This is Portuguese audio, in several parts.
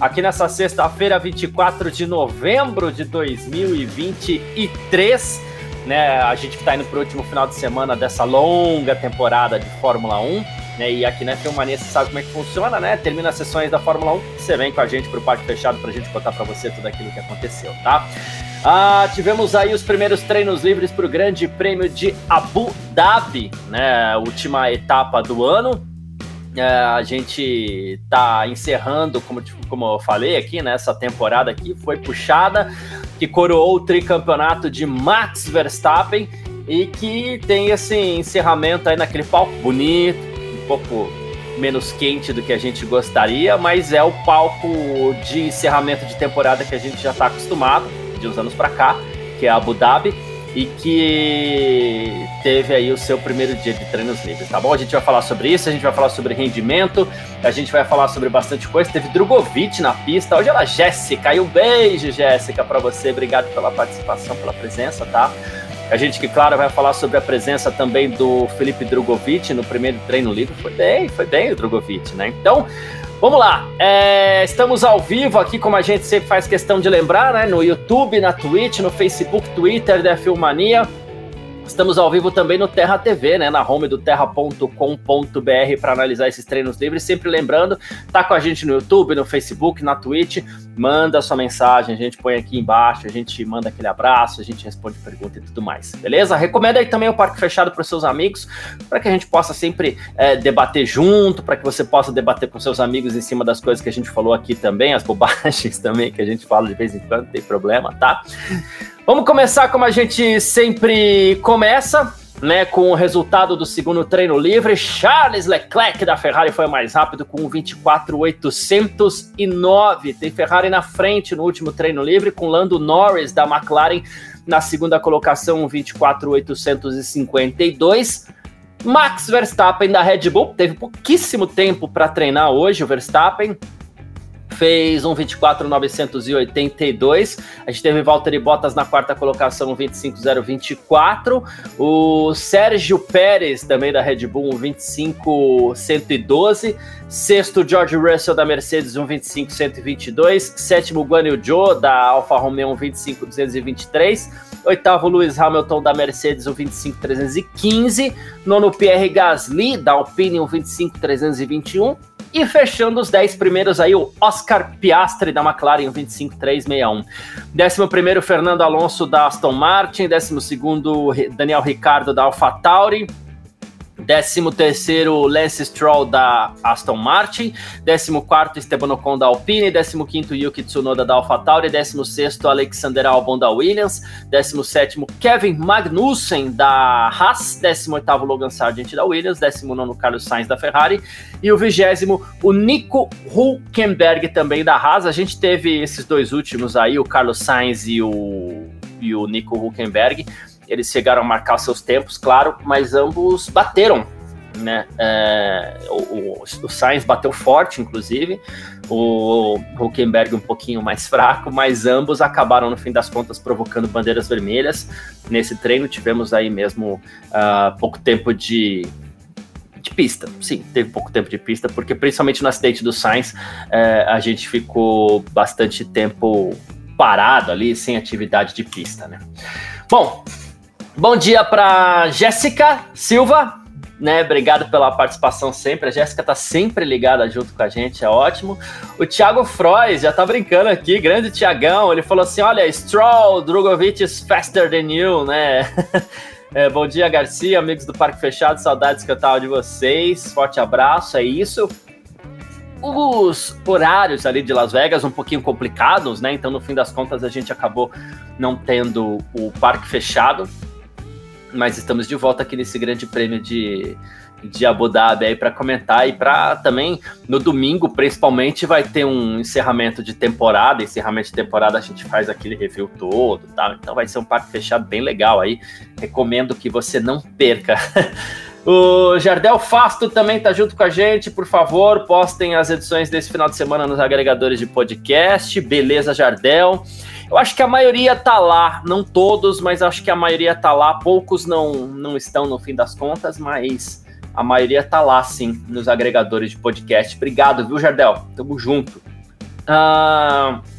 aqui nessa sexta-feira, 24 de novembro de 2023. Né, a gente está indo para o último final de semana dessa longa temporada de Fórmula 1. Né, e aqui na né, Filmania você sabe como é que funciona, né? Termina as sessões da Fórmula 1, você vem com a gente para o parque fechado para a gente contar para você tudo aquilo que aconteceu, tá? Ah, tivemos aí os primeiros treinos livres para o Grande Prêmio de Abu Dhabi, né? Última etapa do ano. É, a gente tá encerrando, como, como eu falei aqui, né, essa temporada aqui foi puxada, que coroou o tricampeonato de Max Verstappen e que tem esse encerramento aí naquele palco bonito, um pouco menos quente do que a gente gostaria, mas é o palco de encerramento de temporada que a gente já está acostumado de uns anos para cá, que é Abu Dhabi e que teve aí o seu primeiro dia de treinos livres, tá bom? A gente vai falar sobre isso, a gente vai falar sobre rendimento, a gente vai falar sobre bastante coisa. Teve Drogovic na pista. Hoje ela, Jéssica, e um beijo, Jéssica, para você. Obrigado pela participação, pela presença, tá? A gente que, claro, vai falar sobre a presença também do Felipe Drogovic no primeiro treino livre. Foi bem, foi bem o Drogovic, né? Então, Vamos lá, é, estamos ao vivo aqui, como a gente sempre faz questão de lembrar, né? No YouTube, na Twitch, no Facebook, Twitter da Filmania. Estamos ao vivo também no Terra TV, né, na home do terra.com.br para analisar esses treinos livres. Sempre lembrando, tá com a gente no YouTube, no Facebook, na Twitch. Manda sua mensagem, a gente põe aqui embaixo, a gente manda aquele abraço, a gente responde pergunta e tudo mais, beleza? Recomenda aí também o Parque Fechado para seus amigos, para que a gente possa sempre é, debater junto, para que você possa debater com seus amigos em cima das coisas que a gente falou aqui também, as bobagens também que a gente fala de vez em quando, não tem problema, tá? Vamos começar como a gente sempre começa, né, com o resultado do segundo treino livre. Charles Leclerc da Ferrari foi mais rápido com 24.809. Tem Ferrari na frente no último treino livre, com Lando Norris da McLaren na segunda colocação, 24.852. Max Verstappen da Red Bull teve pouquíssimo tempo para treinar hoje, o Verstappen fez um 24,982. A gente teve Valtteri Bottas na quarta colocação, um 25,024. O Sérgio Pérez, também da Red Bull, um 25,112. Sexto, George Russell da Mercedes, um 25,122. Sétimo, Guan Yu Zhou da Alfa Romeo, um 25,223. Oitavo, Lewis Hamilton da Mercedes, um 25,315. Nono, Pierre Gasly da Alpine, um 25,321. E fechando os 10 primeiros aí, o Oscar Piastri da McLaren, 25.361. 11 Fernando Alonso da Aston Martin. 12 Daniel Ricardo da AlphaTauri. 13 terceiro Lance Stroll da Aston Martin, 14º Esteban Ocon da Alpine, 15º Yuki Tsunoda da AlphaTauri, 16º Alexander Albon da Williams, 17º Kevin Magnussen da Haas, 18º Logan Sargent da Williams, 19º Carlos Sainz da Ferrari e o 20 o Nico Hulkenberg também da Haas. A gente teve esses dois últimos aí, o Carlos Sainz e o, e o Nico Hulkenberg, eles chegaram a marcar seus tempos, claro, mas ambos bateram. Né? É, o, o, o Sainz bateu forte, inclusive, o Huckenberg um pouquinho mais fraco, mas ambos acabaram, no fim das contas, provocando bandeiras vermelhas. Nesse treino tivemos aí mesmo uh, pouco tempo de, de pista. Sim, teve pouco tempo de pista, porque principalmente no acidente do Sainz, é, a gente ficou bastante tempo parado ali, sem atividade de pista, né? Bom, Bom dia para Jéssica Silva, né? Obrigado pela participação sempre. A Jéssica tá sempre ligada junto com a gente, é ótimo. O Thiago Frois já tá brincando aqui, grande Tiagão. Ele falou assim: olha, Stroll, Drogovic is faster than you, né? É, bom dia, Garcia, amigos do Parque Fechado, saudades que eu tava de vocês. Forte abraço, é isso. Os horários ali de Las Vegas um pouquinho complicados, né? Então, no fim das contas, a gente acabou não tendo o parque fechado mas estamos de volta aqui nesse grande prêmio de, de Abu Dhabi aí para comentar e para também no domingo, principalmente, vai ter um encerramento de temporada. Encerramento de temporada a gente faz aquele review todo, tá? Então vai ser um parque fechado bem legal aí. Recomendo que você não perca. O Jardel Fasto também tá junto com a gente. Por favor, postem as edições desse final de semana nos agregadores de podcast. Beleza, Jardel. Eu acho que a maioria tá lá, não todos, mas acho que a maioria tá lá. Poucos não, não estão no fim das contas, mas a maioria tá lá sim, nos agregadores de podcast. Obrigado, viu, Jardel? Tamo junto. Uh...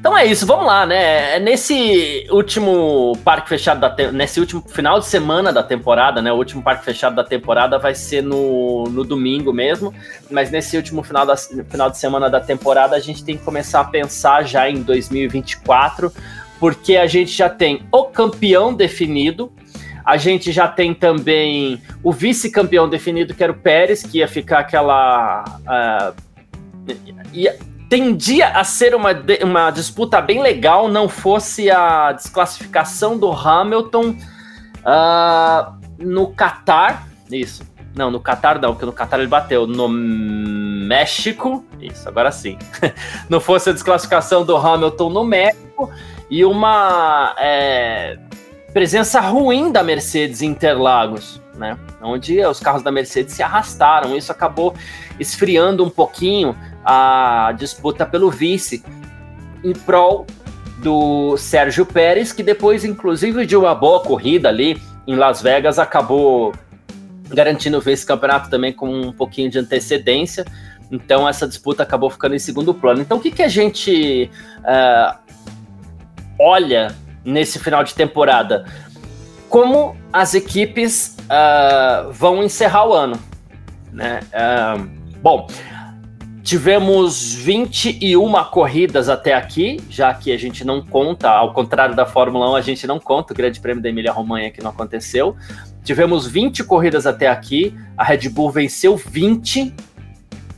Então é isso, vamos lá, né? É nesse último parque fechado da te... nesse último final de semana da temporada, né? O último parque fechado da temporada vai ser no, no domingo mesmo, mas nesse último final, da... final de semana da temporada a gente tem que começar a pensar já em 2024, porque a gente já tem o campeão definido, a gente já tem também o vice-campeão definido, que era o Pérez, que ia ficar aquela. Uh, ia, tendia a ser uma, uma disputa bem legal, não fosse a desclassificação do Hamilton uh, no Qatar. Isso. Não, no Qatar não, porque no Qatar ele bateu. No México. Isso, agora sim. não fosse a desclassificação do Hamilton no México e uma é, presença ruim da Mercedes Interlagos, né? Onde os carros da Mercedes se arrastaram. Isso acabou esfriando um pouquinho a disputa pelo vice em prol do Sérgio Pérez, que depois, inclusive, de uma boa corrida ali em Las Vegas, acabou garantindo o vice-campeonato também com um pouquinho de antecedência. Então, essa disputa acabou ficando em segundo plano. Então, o que, que a gente uh, olha nesse final de temporada? Como as equipes uh, vão encerrar o ano. Né? Uh, bom, Tivemos 21 corridas até aqui, já que a gente não conta, ao contrário da Fórmula 1, a gente não conta o Grande Prêmio da Emília-Romanha que não aconteceu. Tivemos 20 corridas até aqui, a Red Bull venceu 20,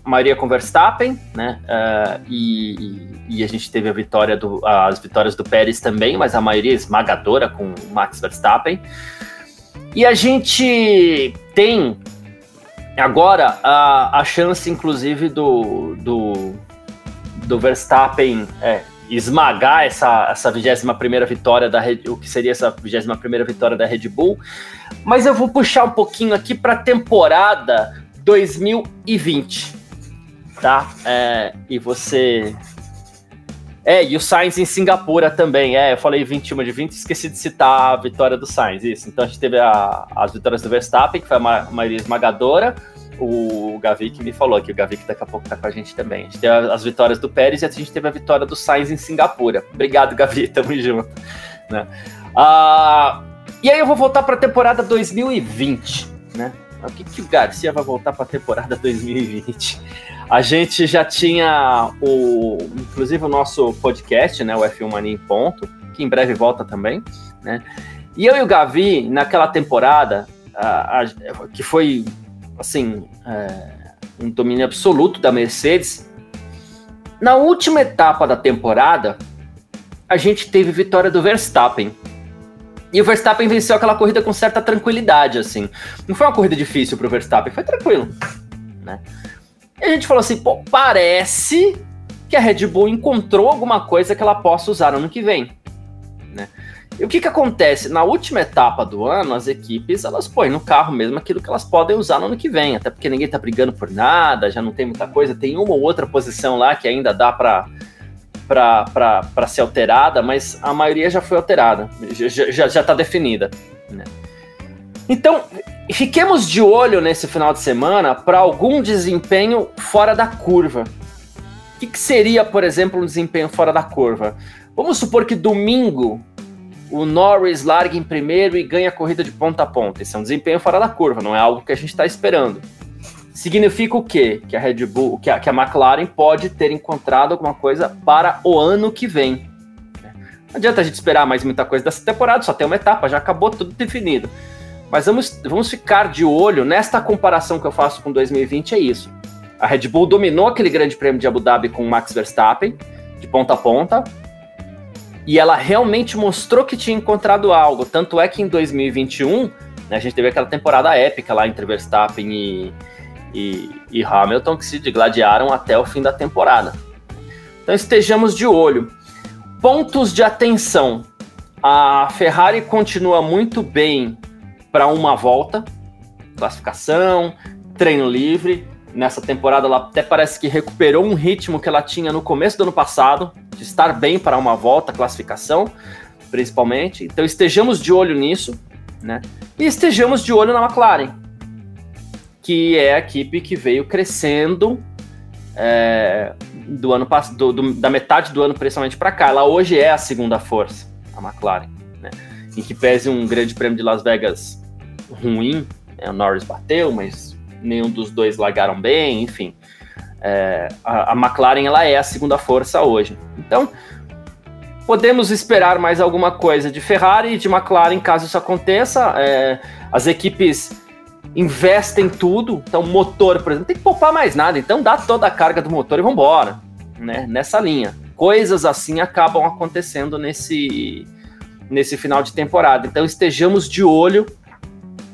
a maioria com Verstappen, né? Uh, e, e, a gente teve a vitória do, as vitórias do Pérez também, mas a maioria esmagadora com Max Verstappen. E a gente tem Agora, a, a chance, inclusive, do, do, do Verstappen é, esmagar essa, essa 21 vitória da Red, o que seria essa 21 vitória da Red Bull. Mas eu vou puxar um pouquinho aqui para a temporada 2020, tá? É, e você. É, e o Sainz em Singapura também. É, eu falei 21 de 20, esqueci de citar a vitória do Sainz, isso. Então a gente teve a, as vitórias do Verstappen, que foi a maioria esmagadora o Gavi que me falou que o Gavi que daqui a pouco tá com a gente também. A gente teve as vitórias do Pérez e a gente teve a vitória do Sainz em Singapura. Obrigado, Gavi, tamo junto. Né? Ah, e aí eu vou voltar para a temporada 2020, né? O que, que o Garcia vai voltar para a temporada 2020? A gente já tinha o, inclusive o nosso podcast, né, o F1 Mania em ponto, que em breve volta também, né? E eu e o Gavi naquela temporada, a, a, que foi assim, é, um domínio absoluto da Mercedes. Na última etapa da temporada, a gente teve vitória do Verstappen. E o Verstappen venceu aquela corrida com certa tranquilidade, assim. Não foi uma corrida difícil para o Verstappen, foi tranquilo, né? E a gente falou assim, pô, parece que a Red Bull encontrou alguma coisa que ela possa usar no ano que vem, né? E o que que acontece? Na última etapa do ano, as equipes, elas põem no carro mesmo aquilo que elas podem usar no ano que vem, até porque ninguém tá brigando por nada, já não tem muita coisa, tem uma ou outra posição lá que ainda dá para para ser alterada, mas a maioria já foi alterada, já, já, já tá definida. Né? Então, fiquemos de olho nesse final de semana para algum desempenho fora da curva. O que, que seria, por exemplo, um desempenho fora da curva? Vamos supor que domingo o Norris larga em primeiro e ganha a corrida de ponta a ponta. Esse é um desempenho fora da curva, não é algo que a gente está esperando. Significa o quê? Que a Red Bull, que a, que a McLaren pode ter encontrado alguma coisa para o ano que vem. Não adianta a gente esperar mais muita coisa dessa temporada, só tem uma etapa, já acabou tudo definido. Mas vamos, vamos ficar de olho nesta comparação que eu faço com 2020, é isso. A Red Bull dominou aquele grande prêmio de Abu Dhabi com o Max Verstappen, de ponta a ponta, e ela realmente mostrou que tinha encontrado algo. Tanto é que em 2021 A gente teve aquela temporada épica lá entre Verstappen e, e, e Hamilton que se digladiaram até o fim da temporada. Então estejamos de olho. Pontos de atenção. A Ferrari continua muito bem para uma volta, classificação, treino livre. Nessa temporada ela até parece que recuperou um ritmo que ela tinha no começo do ano passado, de estar bem para uma volta, classificação, principalmente. Então estejamos de olho nisso né? E estejamos de olho na McLaren, que é a equipe que veio crescendo é, do ano do, do, da metade do ano principalmente para cá. Ela hoje é a segunda força, a McLaren, né? Em que pese um grande prêmio de Las Vegas ruim, né? o Norris bateu, mas nenhum dos dois largaram bem, enfim. É, a, a McLaren ela é a segunda força hoje. Então, Podemos esperar mais alguma coisa de Ferrari e de McLaren caso isso aconteça. É, as equipes investem tudo. Então, motor, por exemplo, tem que poupar mais nada. Então, dá toda a carga do motor e vambora. Né? Nessa linha. Coisas assim acabam acontecendo nesse, nesse final de temporada. Então, estejamos de olho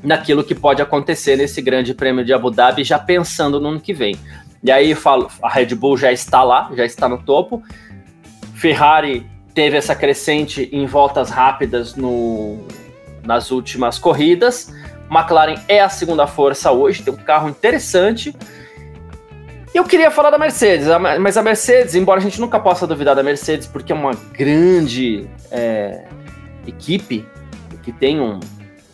naquilo que pode acontecer nesse grande prêmio de Abu Dhabi, já pensando no ano que vem. E aí, falo, a Red Bull já está lá, já está no topo. Ferrari teve essa crescente em voltas rápidas no, nas últimas corridas. McLaren é a segunda força hoje, tem um carro interessante. Eu queria falar da Mercedes, mas a Mercedes, embora a gente nunca possa duvidar da Mercedes, porque é uma grande é, equipe que tem um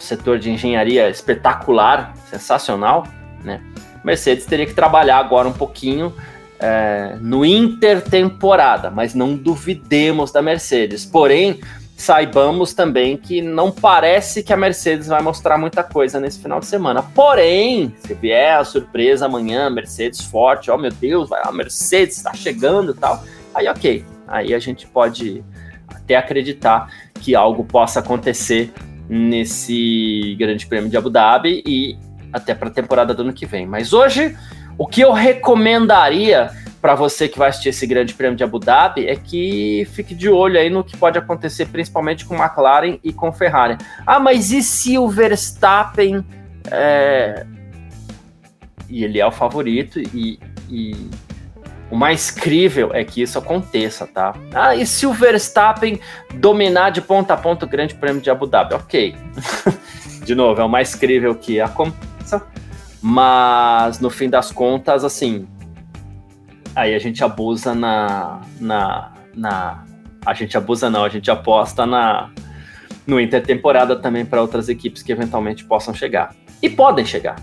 setor de engenharia espetacular, sensacional, né? Mercedes teria que trabalhar agora um pouquinho é, no intertemporada, mas não duvidemos da Mercedes. Porém, saibamos também que não parece que a Mercedes vai mostrar muita coisa nesse final de semana. Porém, se vier a surpresa amanhã, Mercedes forte, ó oh, meu Deus, vai, a Mercedes está chegando e tal, aí ok, aí a gente pode até acreditar que algo possa acontecer nesse Grande Prêmio de Abu Dhabi e até para a temporada do ano que vem. Mas hoje o que eu recomendaria para você que vai assistir esse Grande Prêmio de Abu Dhabi é que fique de olho aí no que pode acontecer, principalmente com McLaren e com Ferrari. Ah, mas e se o Verstappen. É... E ele é o favorito, e, e o mais crível é que isso aconteça, tá? Ah, e se o Verstappen dominar de ponta a ponta o Grande Prêmio de Abu Dhabi? Ok. de novo, é o mais crível que aconteça mas no fim das contas, assim, aí a gente abusa na, na, na a gente abusa não, a gente aposta na no intertemporada também para outras equipes que eventualmente possam chegar. E podem chegar.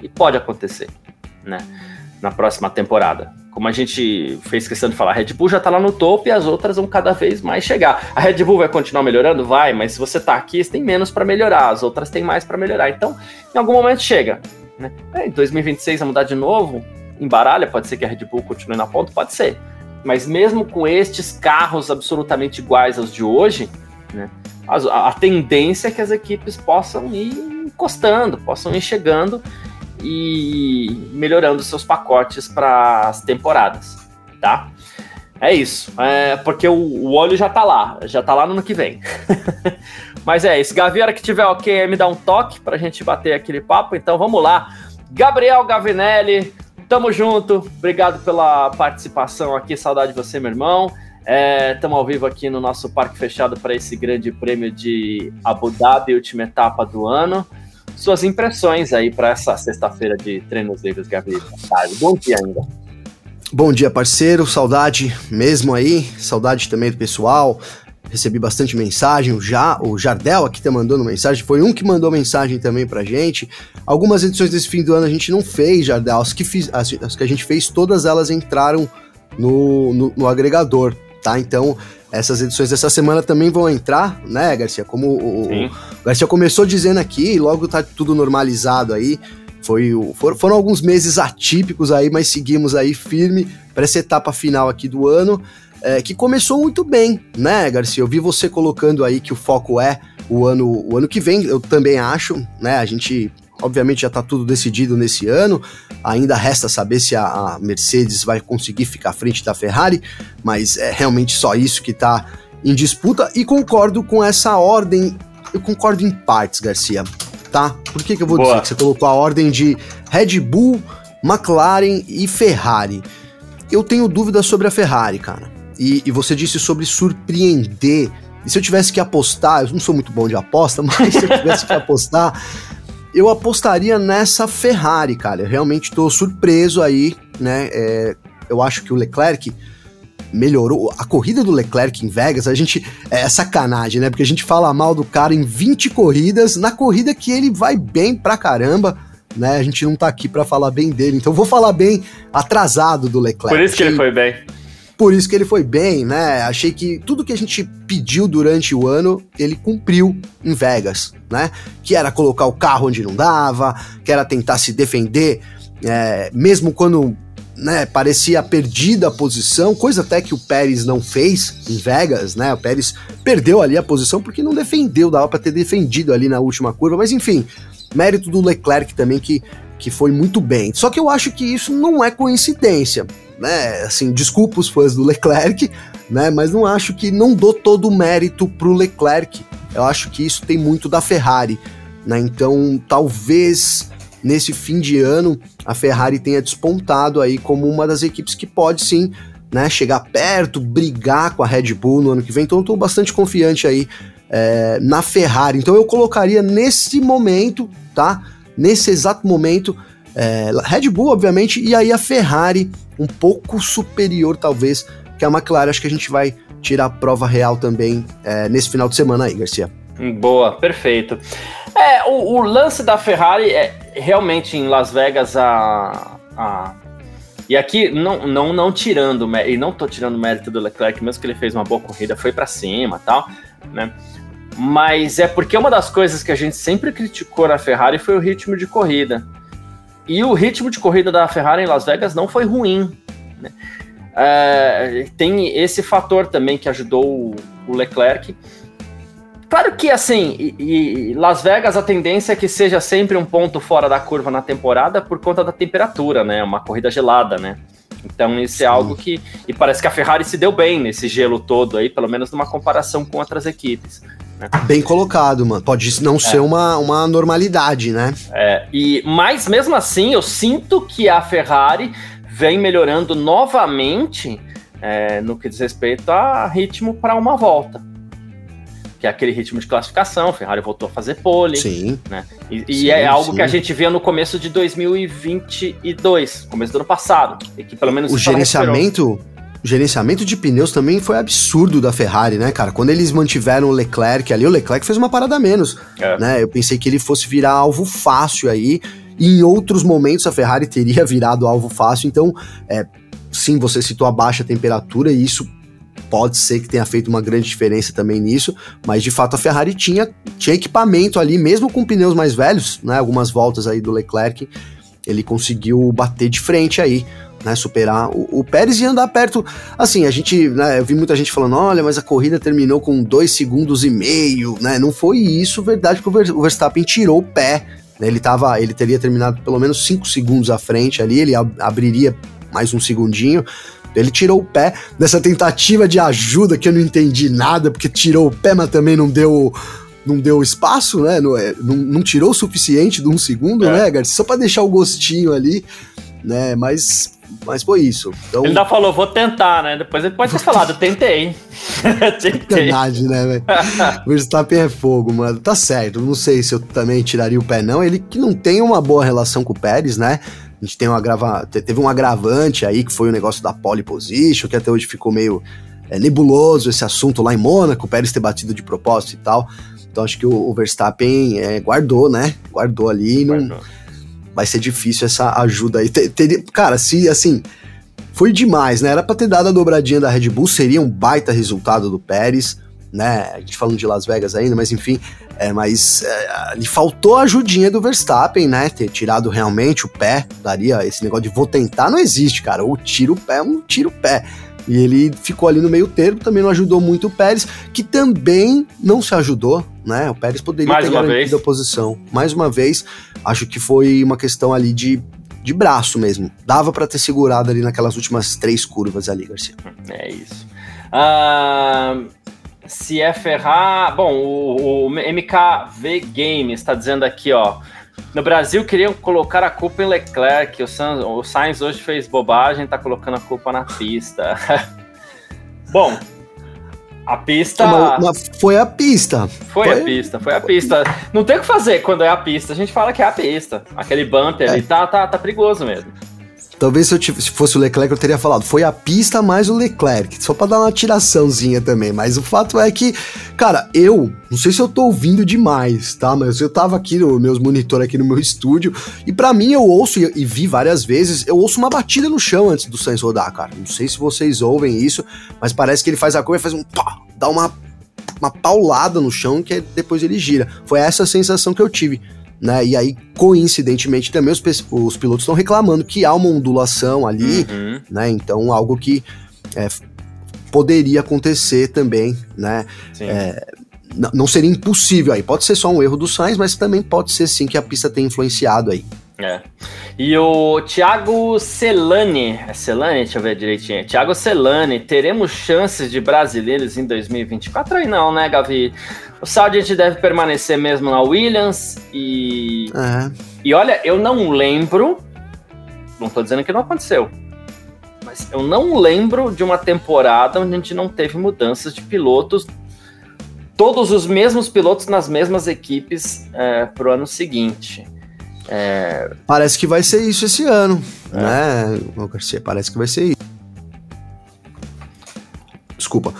E pode acontecer, né? Na próxima temporada. Como a gente fez questão de falar, a Red Bull já está lá no topo e as outras vão cada vez mais chegar. A Red Bull vai continuar melhorando? Vai, mas se você está aqui, você tem menos para melhorar, as outras têm mais para melhorar. Então, em algum momento chega. Né? É, em 2026 vai mudar de novo, embaralha, pode ser que a Red Bull continue na ponta, pode ser. Mas mesmo com estes carros absolutamente iguais aos de hoje, né, a, a, tendência é que as equipes possam ir encostando, possam ir chegando e melhorando seus pacotes para as temporadas, tá? É isso, é, porque o, o olho já tá lá, já tá lá no ano que vem. Mas é isso. Gavi, hora que tiver ok, me dá um toque pra gente bater aquele papo. Então vamos lá. Gabriel Gavinelli, tamo junto. Obrigado pela participação aqui. Saudade de você, meu irmão. É, ao vivo aqui no nosso parque fechado para esse grande prêmio de Abu Dhabi, última etapa do ano. Suas impressões aí para essa sexta-feira de treinos livres, Gabriel. Bom dia ainda. Bom dia, parceiro. Saudade mesmo aí. Saudade também do pessoal recebi bastante mensagem, o, já, o Jardel aqui tá mandando mensagem, foi um que mandou mensagem também pra gente. Algumas edições desse fim do ano a gente não fez, Jardel, as que, fiz, as, as que a gente fez, todas elas entraram no, no, no, agregador, tá? Então, essas edições dessa semana também vão entrar, né, Garcia? Como o, o Garcia começou dizendo aqui, logo tá tudo normalizado aí. Foi, foram, alguns meses atípicos aí, mas seguimos aí firme para essa etapa final aqui do ano é, que começou muito bem, né, Garcia? Eu vi você colocando aí que o foco é o ano, o ano que vem, eu também acho, né? A gente obviamente já está tudo decidido nesse ano. Ainda resta saber se a, a, Mercedes vai conseguir ficar à frente da Ferrari, mas é realmente só isso que está em disputa. E concordo com essa ordem, eu concordo em partes, Garcia. tá? Por que, que eu vou Boa. dizer que você colocou a ordem de Red Bull, McLaren e Ferrari? Eu tenho dúvidas sobre a Ferrari, cara. E, e você disse sobre surpreender. E se eu tivesse que apostar, eu não sou muito bom de aposta, mas se eu tivesse que apostar, eu apostaria nessa Ferrari, cara. Eu realmente estou surpreso aí, né? É, eu acho que o Leclerc melhorou. A corrida do Leclerc em Vegas, a gente. É sacanagem, né? Porque a gente fala mal do cara em 20 corridas, na corrida que ele vai bem pra caramba. Né, a gente não tá aqui para falar bem dele, então vou falar bem atrasado do Leclerc. Por isso que ele foi bem. Por isso que ele foi bem, né? Achei que tudo que a gente pediu durante o ano, ele cumpriu em Vegas, né? Que era colocar o carro onde não dava, que era tentar se defender, é, mesmo quando né, parecia perdida a posição, coisa até que o Pérez não fez em Vegas, né? O Pérez perdeu ali a posição porque não defendeu, dava para ter defendido ali na última curva, mas enfim, mérito do Leclerc também que, que foi muito bem. Só que eu acho que isso não é coincidência, né? Assim, desculpa os fãs do Leclerc, né? Mas não acho que não dou todo o mérito pro Leclerc. Eu acho que isso tem muito da Ferrari, né? Então, talvez nesse fim de ano a Ferrari tenha despontado aí como uma das equipes que pode sim né, chegar perto, brigar com a Red Bull no ano que vem. Então estou bastante confiante aí é, na Ferrari. Então eu colocaria nesse momento, tá? Nesse exato momento, é, Red Bull, obviamente, e aí a Ferrari um pouco superior, talvez, que a McLaren. Acho que a gente vai tirar a prova real também é, nesse final de semana aí, Garcia. Boa, perfeito. É, o, o, lance da Ferrari é realmente em Las Vegas a. a e aqui, não, não, não tirando, e não tô tirando o mérito do Leclerc, mesmo que ele fez uma boa corrida, foi para cima tal, né? Mas é porque uma das coisas que a gente sempre criticou na Ferrari foi o ritmo de corrida. E o ritmo de corrida da Ferrari em Las Vegas não foi ruim. Né? É, tem esse fator também que ajudou o Leclerc. Claro que, assim, e, e Las Vegas a tendência é que seja sempre um ponto fora da curva na temporada por conta da temperatura, né? Uma corrida gelada, né? Então isso Sim. é algo que. E parece que a Ferrari se deu bem nesse gelo todo aí, pelo menos numa comparação com outras equipes. Né? Bem colocado, mano. Pode não é. ser uma, uma normalidade, né? É, e, mas mesmo assim, eu sinto que a Ferrari vem melhorando novamente é, no que diz respeito a ritmo para uma volta que é aquele ritmo de classificação. Ferrari voltou a fazer pole. Sim. Né? E, e é algo sim. que a gente via no começo de 2022, começo do ano passado. E que pelo menos o gerenciamento. O gerenciamento de pneus também foi absurdo da Ferrari, né, cara? Quando eles mantiveram o Leclerc ali, o Leclerc fez uma parada a menos, é. né? Eu pensei que ele fosse virar alvo fácil aí, e em outros momentos a Ferrari teria virado alvo fácil, então, é, sim, você citou a baixa temperatura e isso pode ser que tenha feito uma grande diferença também nisso, mas de fato a Ferrari tinha, tinha equipamento ali, mesmo com pneus mais velhos, né? Algumas voltas aí do Leclerc, ele conseguiu bater de frente aí. Né, superar o, o, Pérez e andar perto. Assim, a gente, né, eu vi muita gente falando: olha, mas a corrida terminou com dois segundos e meio, né? Não foi isso, verdade, porque o Verstappen tirou o pé. Né, ele, tava, ele teria terminado pelo menos cinco segundos à frente ali, ele ab abriria mais um segundinho. Ele tirou o pé dessa tentativa de ajuda que eu não entendi nada, porque tirou o pé, mas também não deu não deu espaço, né? Não, é, não, tirou o suficiente de um segundo, é. né, Garcia? Só para deixar o gostinho ali, né? Mas, mas foi isso. Então, ele ainda falou, vou tentar, né? Depois ele pode ter falado, tentei. tentei. Verdade, né, velho? o Verstappen é fogo, mano. Tá certo. Não sei se eu também tiraria o pé, não. Ele que não tem uma boa relação com o Pérez, né? A gente tem um agrava, teve um agravante aí que foi o negócio da pole position, que até hoje ficou meio é, nebuloso esse assunto lá em Mônaco, o Pérez ter batido de propósito e tal. Então acho que o, o Verstappen é, guardou, né? Guardou ali e não. Vai ser difícil essa ajuda aí. Ter, ter, cara, se assim. Foi demais, né? Era pra ter dado a dobradinha da Red Bull, seria um baita resultado do Pérez né? A gente falando de Las Vegas ainda, mas enfim, é, mas é, lhe faltou a ajudinha do Verstappen, né? Ter tirado realmente o pé, daria esse negócio de vou tentar, não existe, cara. Ou tira o pé, um tira o pé. E ele ficou ali no meio termo, também não ajudou muito o Pérez, que também não se ajudou, né? O Pérez poderia Mais ter garantido a posição. Mais uma vez, acho que foi uma questão ali de, de braço mesmo. Dava para ter segurado ali naquelas últimas três curvas ali, Garcia. É isso. Uh, Se é ferrar. Bom, o, o MKV Games está dizendo aqui, ó. No Brasil queriam colocar a culpa em Leclerc. O, Sainz, o Sainz hoje fez bobagem, tá colocando a culpa na pista. Bom, a pista. Mas, mas foi a pista. Foi, foi, a pista, foi a pista. Não tem o que fazer quando é a pista. A gente fala que é a pista. Aquele bumper é. ali tá, tá, tá perigoso mesmo. Talvez se, eu tivesse, se fosse o Leclerc eu teria falado, foi a pista mais o Leclerc, só para dar uma tiraçãozinha também, mas o fato é que, cara, eu, não sei se eu tô ouvindo demais, tá, mas eu tava aqui no meus monitor aqui no meu estúdio, e para mim eu ouço e, e, vi várias vezes, eu ouço uma batida no chão antes do Sainz rodar, cara. Não sei se vocês ouvem isso, mas parece que ele faz a coisa faz um pá, dá uma uma paulada no chão que depois ele gira. Foi essa a sensação que eu tive né? E aí, coincidentemente, também os, os pilotos estão reclamando que há uma ondulação ali, uhum. né? Então, algo que é, poderia acontecer também, né? É, não seria impossível aí. Pode ser só um erro do Sainz, mas também pode ser sim que a pista tenha influenciado aí. É. E o Thiago Celani, é Celani? Deixa eu ver direitinho. Thiago Celani, teremos chances de brasileiros em 2024? Aí não, né, Gavi? O Sargent deve permanecer mesmo na Williams e. É. E olha, eu não lembro. Não tô dizendo que não aconteceu. Mas eu não lembro de uma temporada onde a gente não teve mudanças de pilotos. Todos os mesmos pilotos nas mesmas equipes é, pro ano seguinte. É... Parece que vai ser isso esse ano, é. né, Garcia? Parece que vai ser isso. Desculpa.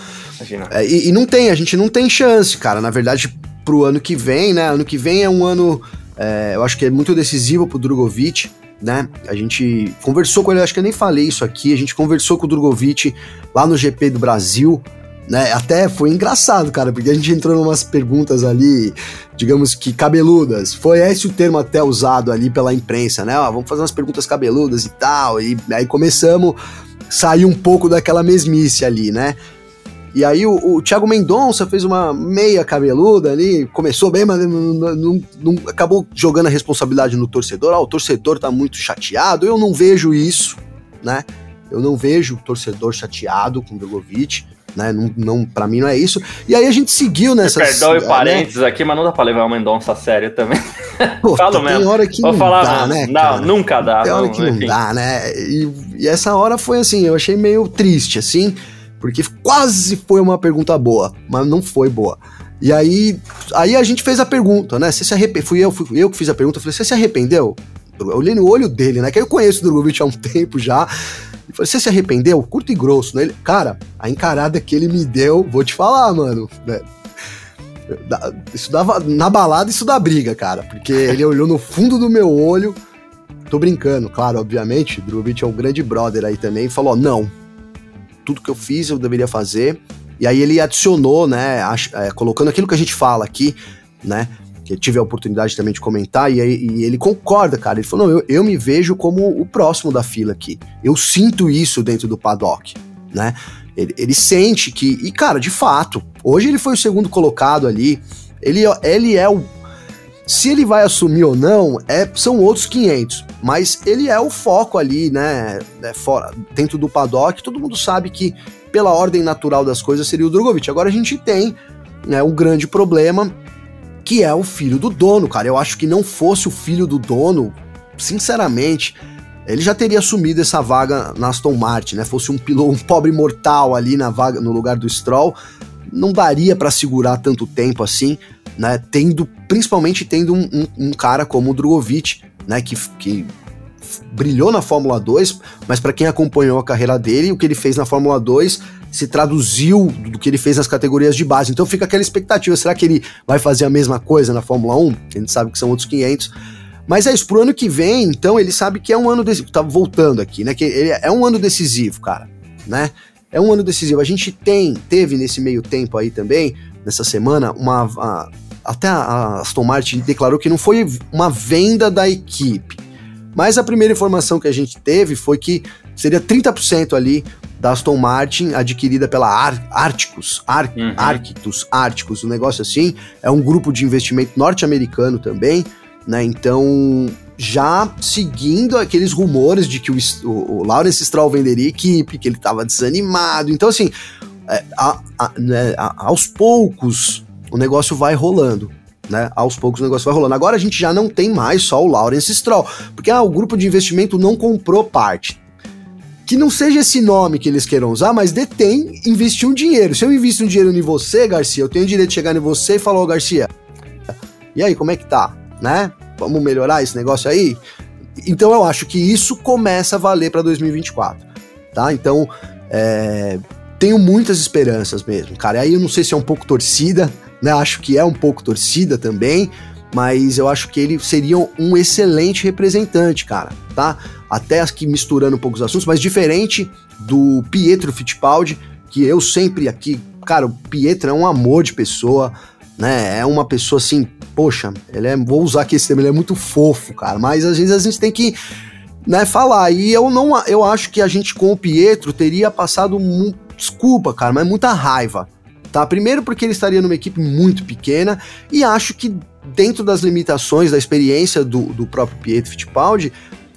É, e, e, não tem, a gente não tem chance, cara. Na verdade, pro ano que vem, né? Ano que vem é um ano, é, eu acho que é muito decisivo pro Drogovic, né? A gente conversou com ele, acho que eu nem falei isso aqui, a gente conversou com o Drogovic lá no GP do Brasil, né? Até foi engraçado, cara, porque a gente entrou em umas perguntas ali, digamos que cabeludas. Foi esse o termo até usado ali pela imprensa, né? Ó, vamos fazer umas perguntas cabeludas e tal. E aí começamos sair um pouco daquela mesmice ali, né? E aí o, o Thiago Mendonça fez uma meia cabeluda ali, começou bem, mas não, não, não, acabou jogando a responsabilidade no torcedor. Ah, o torcedor tá muito chateado. Eu não vejo isso, né? Eu não vejo o torcedor chateado com o Drogovic. Né, não, não, pra mim não é isso. E aí a gente seguiu nessa. Perdoe o parênteses né? aqui, mas não dá pra levar o Mendonça a sério também. Pô, Falo tem mesmo. hora que Vou não falar, dá, né? Não, cara? nunca dá. Tem hora não, que não enfim. dá, né? E, e, essa hora foi assim, eu achei meio triste, assim, porque quase foi uma pergunta boa, mas não foi boa. E aí, aí a gente fez a pergunta, né? Você se arrependeu? Fui eu, fui eu que fiz a pergunta. falei, você se arrependeu? Eu olhei no olho dele, né? Que eu conheço o Drogovic há um tempo já. Falei, você se arrependeu? Curto e grosso, né? Ele, cara, a encarada que ele me deu, vou te falar, mano. Né? Isso dava. Na balada, isso dá briga, cara. Porque ele olhou no fundo do meu olho. Tô brincando, claro, obviamente. Drogovic é um grande brother aí também. Falou: não, tudo que eu fiz eu deveria fazer. E aí ele adicionou, né, é, colocando aquilo que a gente fala aqui, né, que tive a oportunidade também de comentar, e, e ele concorda, cara. Ele falou: não, eu, eu me vejo como o próximo da fila aqui. Eu sinto isso dentro do paddock, né? Ele, ele sente que. E, cara, de fato, hoje ele foi o segundo colocado ali. Ele, ele é o. Se ele vai assumir ou não, é, são outros 500 mas ele é o foco ali, né? É, fora, dentro do paddock, todo mundo sabe que pela ordem natural das coisas seria o Drogovic. Agora a gente tem né, um grande problema que é o filho do dono, cara. Eu acho que não fosse o filho do dono, sinceramente, ele já teria assumido essa vaga na Aston Martin, né? Fosse um piloto, um pobre mortal ali na vaga, no lugar do Stroll, não daria para segurar tanto tempo assim, né? Tendo, principalmente tendo um, um, um cara como o Drogovic, né, que, que brilhou na Fórmula 2, mas para quem acompanhou a carreira dele, o que ele fez na Fórmula 2 se traduziu do que ele fez nas categorias de base. Então fica aquela expectativa, será que ele vai fazer a mesma coisa na Fórmula 1? A gente sabe que são outros 500. Mas é isso, pro ano que vem, então ele sabe que é um ano decisivo, tá voltando aqui, né, que ele é um ano decisivo, cara, né? É um ano decisivo. A gente tem, teve nesse meio tempo aí também, nessa semana, uma, uma até a Aston Martin declarou que não foi uma venda da equipe. Mas a primeira informação que a gente teve foi que seria 30% ali da Aston Martin adquirida pela Ar Arcticus, Ar uhum. Arcticus, Arcticus, um negócio assim. É um grupo de investimento norte-americano também, né? Então, já seguindo aqueles rumores de que o, o, Lawrence Stroll venderia equipe, que ele estava desanimado. Então, assim, é, a, a, né, aos poucos o negócio vai rolando. Né? Aos poucos o negócio vai rolando. Agora a gente já não tem mais só o Lawrence Stroll, porque ah, o grupo de investimento não comprou parte. Que não seja esse nome que eles queiram usar, mas detém, investir um dinheiro. Se eu invisto um dinheiro em você, Garcia, eu tenho o direito de chegar em você e falar, ô Garcia, e aí, como é que tá? Né? Vamos melhorar esse negócio aí? Então eu acho que isso começa a valer para 2024, tá? Então, é, tenho muitas esperanças mesmo, cara. Aí eu não sei se é um pouco torcida, né? Acho que é um pouco torcida também, mas eu acho que ele seria um excelente representante, cara, tá? Até aqui misturando um pouco os assuntos, mas diferente do Pietro Fittipaldi, que eu sempre aqui, cara, o Pietro é um amor de pessoa, né? É uma pessoa assim, poxa, ele é, vou usar aqui esse termo, ele é muito fofo, cara, mas às vezes a gente tem que né, falar. E eu não eu acho que a gente com o Pietro teria passado desculpa, cara, mas muita raiva. Tá? Primeiro porque ele estaria numa equipe muito pequena e acho que dentro das limitações da experiência do, do próprio Pietro Fittipaldi,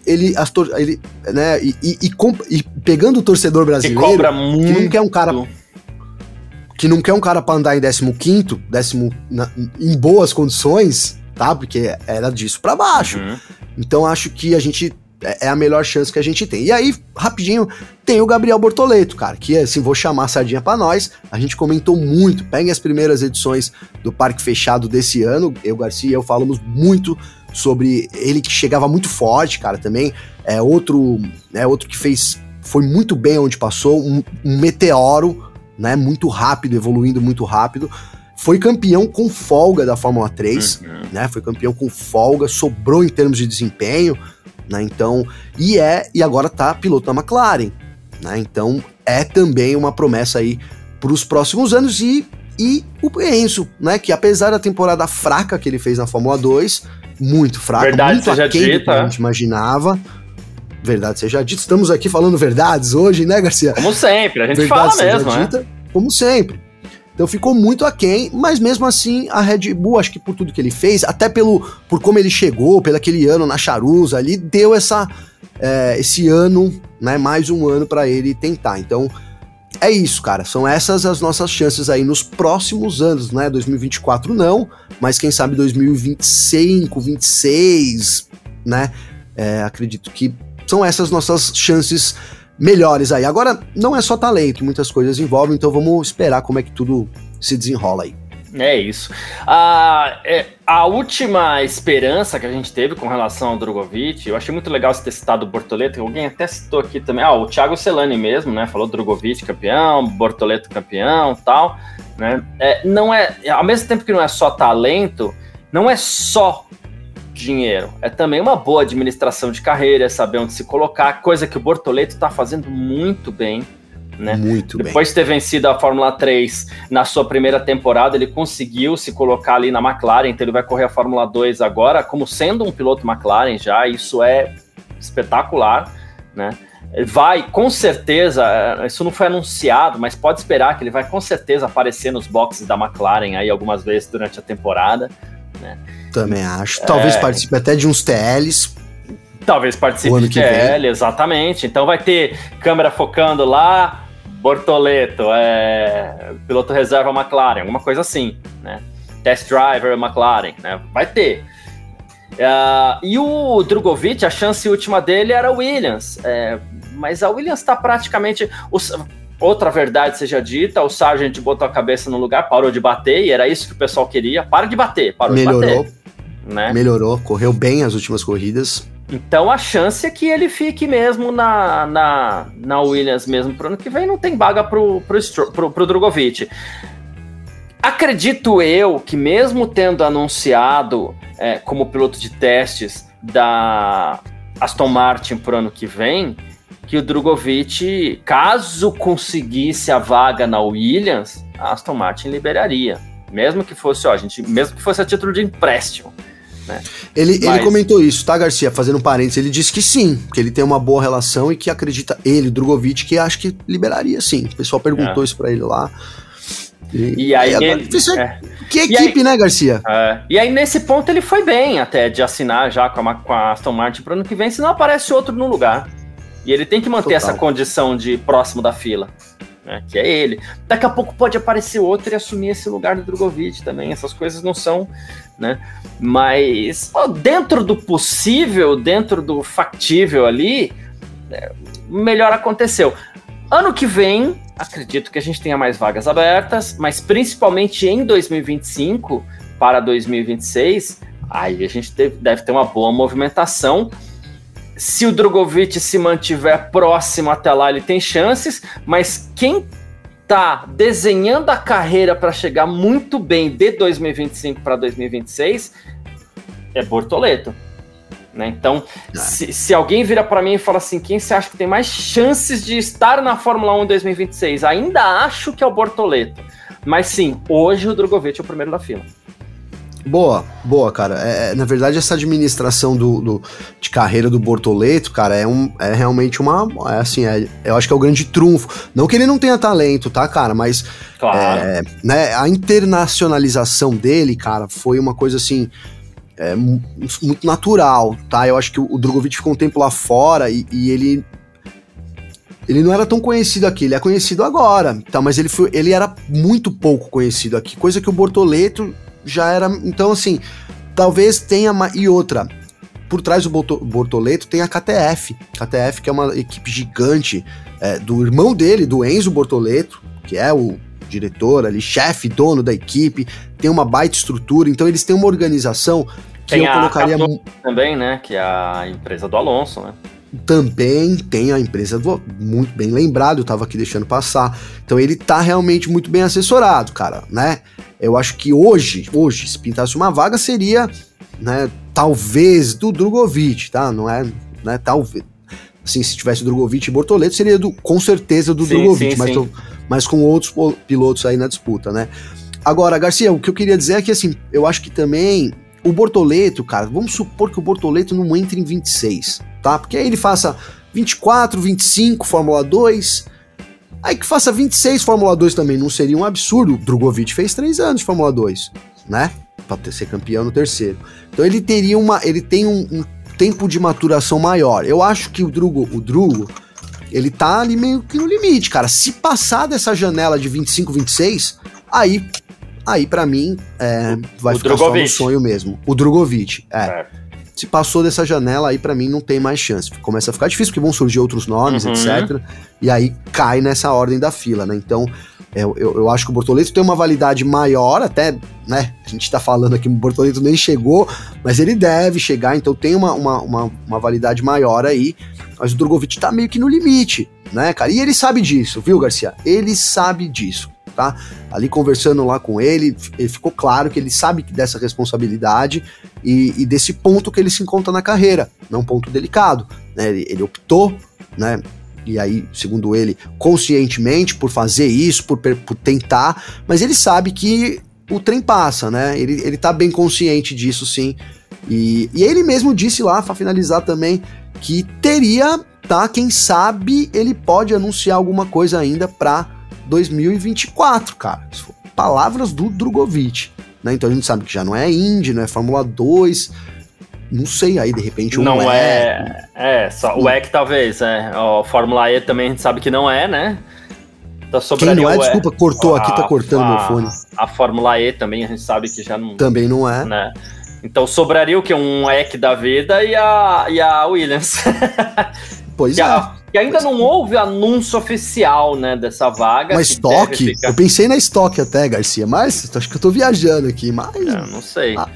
ele, as ele né, e, e, e, e, pegando o torcedor brasileiro, que, cobra muito. que não quer um cara que não quer um cara para andar em 15º, décimo na, em boas condições, tá? Porque era disso para baixo. Uhum. Então acho que a gente é, é a melhor chance que a gente tem. E aí, rapidinho, tem o Gabriel Bortoleto, cara, que assim, vou chamar a sardinha para nós. A gente comentou muito, peguem as primeiras edições do Parque Fechado desse ano. Eu, Garcia e eu falamos muito sobre ele que chegava muito forte, cara, também. É outro, é outro que fez foi muito bem onde passou, um, um meteoro, né, muito rápido, evoluindo muito rápido. Foi campeão com folga da Fórmula 3, uhum. né? Foi campeão com folga, sobrou em termos de desempenho né? Então, e é e agora tá piloto da McLaren, né? Então, é também uma promessa aí para os próximos anos e e o Enzo, né, que apesar da temporada fraca que ele fez na Fórmula 2, muito fraca, verdade muito dita. do que a gente imaginava. Verdade seja dita. Estamos aqui falando verdades hoje, né, Garcia? Como sempre, a gente verdade fala mesmo, né? Dita, como sempre. Então ficou muito aquém, mas mesmo assim a Red Bull, acho que por tudo que ele fez, até pelo por como ele chegou, pelo aquele ano na charuza ali, deu essa é, esse ano, né, mais um ano para ele tentar. Então é isso, cara. São essas as nossas chances aí nos próximos anos, né? 2024 não, mas quem sabe 2025, 26, né? É, acredito que são essas nossas chances melhores aí. Agora, não é só talento, muitas coisas envolvem, então vamos esperar como é que tudo se desenrola aí. É isso. A, é, a última esperança que a gente teve com relação ao Drogovic, eu achei muito legal você ter citado o Bortoleto, alguém até citou aqui também, ah, o Thiago Celani mesmo, né, falou Drogovic campeão, Bortoleto campeão tal, né, é, não é, ao mesmo tempo que não é só talento, não é só dinheiro. É também uma boa administração de carreira, é saber onde se colocar, coisa que o Bortoleto está fazendo muito bem. Né? Muito Depois bem. de ter vencido a Fórmula 3 na sua primeira temporada, ele conseguiu se colocar ali na McLaren, então ele vai correr a Fórmula 2 agora, como sendo um piloto McLaren já, isso é espetacular, né? Vai, com certeza, é, isso não foi anunciado, mas pode esperar que ele vai com certeza aparecer nos boxes da McLaren aí algumas vezes durante a temporada, né? Também acho. Talvez é... participe até de uns TLs. Talvez participe de TL, vem. exatamente. Então vai ter câmera focando lá, Bortoleto, é, piloto reserva McLaren, alguma coisa assim, né? Test driver McLaren, né? Vai ter. Uh, e o Drogovic, a chance última dele era o Williams, é, mas a Williams está praticamente. outra verdade seja dita, o Sargent botou a cabeça no lugar, parou de bater, e era isso que o pessoal queria. Para de bater, parou Melhorou. de bater né? Melhorou, correu bem as últimas corridas. Então a chance é que ele fique mesmo na, na, na Williams mesmo pro ano que vem, não tem vaga pro, pro, pro, pro Drogovic. Acredito eu que mesmo tendo anunciado é, como piloto de testes da Aston Martin pro ano que vem, que o Drogovic, caso conseguisse a vaga na Williams, a Aston Martin liberaria. Mesmo que fosse, ó, gente, mesmo que fosse a título de empréstimo. Né? Ele, Mas... ele comentou isso, tá, Garcia? Fazendo um parênteses, ele disse que sim, que ele tem uma boa relação e que acredita, ele, Drogovic, que acho que liberaria sim. O pessoal perguntou é. isso pra ele lá. E, e aí, aí ele, é. Que equipe, aí, né, Garcia? É. E aí, nesse ponto, ele foi bem até de assinar já com a, com a Aston Martin pro ano que vem, senão aparece outro no lugar. E ele tem que manter Total. essa condição de próximo da fila. Né, que é ele. Daqui a pouco pode aparecer outro e assumir esse lugar do Drogovic também. Essas coisas não são, né? Mas ó, dentro do possível, dentro do factível ali, é, melhor aconteceu. Ano que vem, acredito que a gente tenha mais vagas abertas, mas principalmente em 2025 para 2026, aí a gente deve ter uma boa movimentação se o Drogovic se mantiver próximo até lá, ele tem chances, mas quem tá desenhando a carreira para chegar muito bem de 2025 para 2026 é Bortoleto. Né? Então, é. se, se, alguém vira para mim e fala assim, quem você acha que tem mais chances de estar na Fórmula 1 em 2026? Ainda acho que é o Bortoleto. Mas sim, hoje o Drogovic é o primeiro da fila. Boa, boa, cara. É, é, na verdade, essa administração do, do, de carreira do Bortoleto, cara, é, um, é realmente uma. É assim, é, eu acho que é o grande trunfo. Não que ele não tenha talento, tá, cara? Mas claro. é, né, a internacionalização dele, cara, foi uma coisa assim. É, muito natural, tá? Eu acho que o Drogovic ficou um tempo lá fora e, e ele ele não era tão conhecido aqui, ele é conhecido agora, tá? Mas ele, foi, ele era muito pouco conhecido aqui, coisa que o Bortoleto já era. Então, assim, talvez tenha. Uma, e outra, por trás do Bortoleto tem a KTF. KTF, que é uma equipe gigante é, do irmão dele, do Enzo Bortoleto, que é o diretor ali, chefe, dono da equipe, tem uma baita estrutura, então eles têm uma organização que tem eu colocaria. Também, né? Que é a empresa do Alonso, né? Também tem a empresa do. Muito bem lembrado, eu tava aqui deixando passar. Então ele tá realmente muito bem assessorado, cara, né? Eu acho que hoje, hoje, se pintasse uma vaga, seria, né, talvez do Drogovic, tá? Não é, né, talvez. Assim, se tivesse Drogovic e Bortoleto, seria do, com certeza do sim, Drogovic, sim, mas, sim. mas com outros pilotos aí na disputa, né? Agora, Garcia, o que eu queria dizer é que, assim, eu acho que também o Bortoleto, cara, vamos supor que o Bortoleto não entre em 26, tá? Porque aí ele faça 24, 25 Fórmula 2, Aí que faça 26 Fórmula 2 também, não seria um absurdo. Drogovic fez 3 anos de Fórmula 2, né? Pra ter, ser campeão no terceiro. Então ele teria uma. Ele tem um, um tempo de maturação maior. Eu acho que o Drugo, o Drugo, ele tá ali meio que no limite, cara. Se passar dessa janela de 25, 26, aí. Aí, para mim, é, vai o ficar Drogovic. só no sonho mesmo. O Drogovic, é. é se passou dessa janela aí para mim não tem mais chance. Começa a ficar difícil porque vão surgir outros nomes, uhum. etc. E aí cai nessa ordem da fila, né? Então eu, eu, eu, acho que o Bortoleto tem uma validade maior, até, né? A gente tá falando aqui, o Bortoleto nem chegou, mas ele deve chegar, então tem uma, uma, uma, uma validade maior aí. Mas o Drogovic tá meio que no limite, né, cara? E ele sabe disso, viu, Garcia? Ele sabe disso tá? Ali conversando lá com ele, ficou claro que ele sabe dessa responsabilidade e, e desse ponto que ele se encontra na carreira, não um ponto delicado, né? Ele, ele optou, né? e aí, segundo ele, conscientemente por fazer isso, por, por tentar, mas ele sabe que o trem passa, né? Ele, ele tá bem consciente disso, sim. E, e ele mesmo disse lá, para finalizar também, que teria, tá? Quem sabe ele pode anunciar alguma coisa ainda pra 2024, cara. Palavras do Drogovic. Né? Então a gente sabe que já não é Indy, não é Fórmula 2. Não sei, aí de repente um Não é. É, é só o EC talvez, é. O Fórmula E também a gente sabe que não é, né? Tá Quem não é, desculpa, cortou a, aqui, tá cortando a, meu fone. A Fórmula E também a gente sabe que já não. Também não é. Né? Então sobraria o que? Um EC da vida e a, e a Williams. Pois que é. A, que ainda não houve anúncio oficial, né, dessa vaga. Uma estoque? Ficar... Eu pensei na estoque até, Garcia, mas acho que eu tô viajando aqui, mas... Eu não sei. Ah.